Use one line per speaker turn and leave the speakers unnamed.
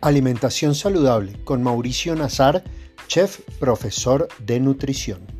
Alimentación saludable con Mauricio Nazar, chef profesor de nutrición.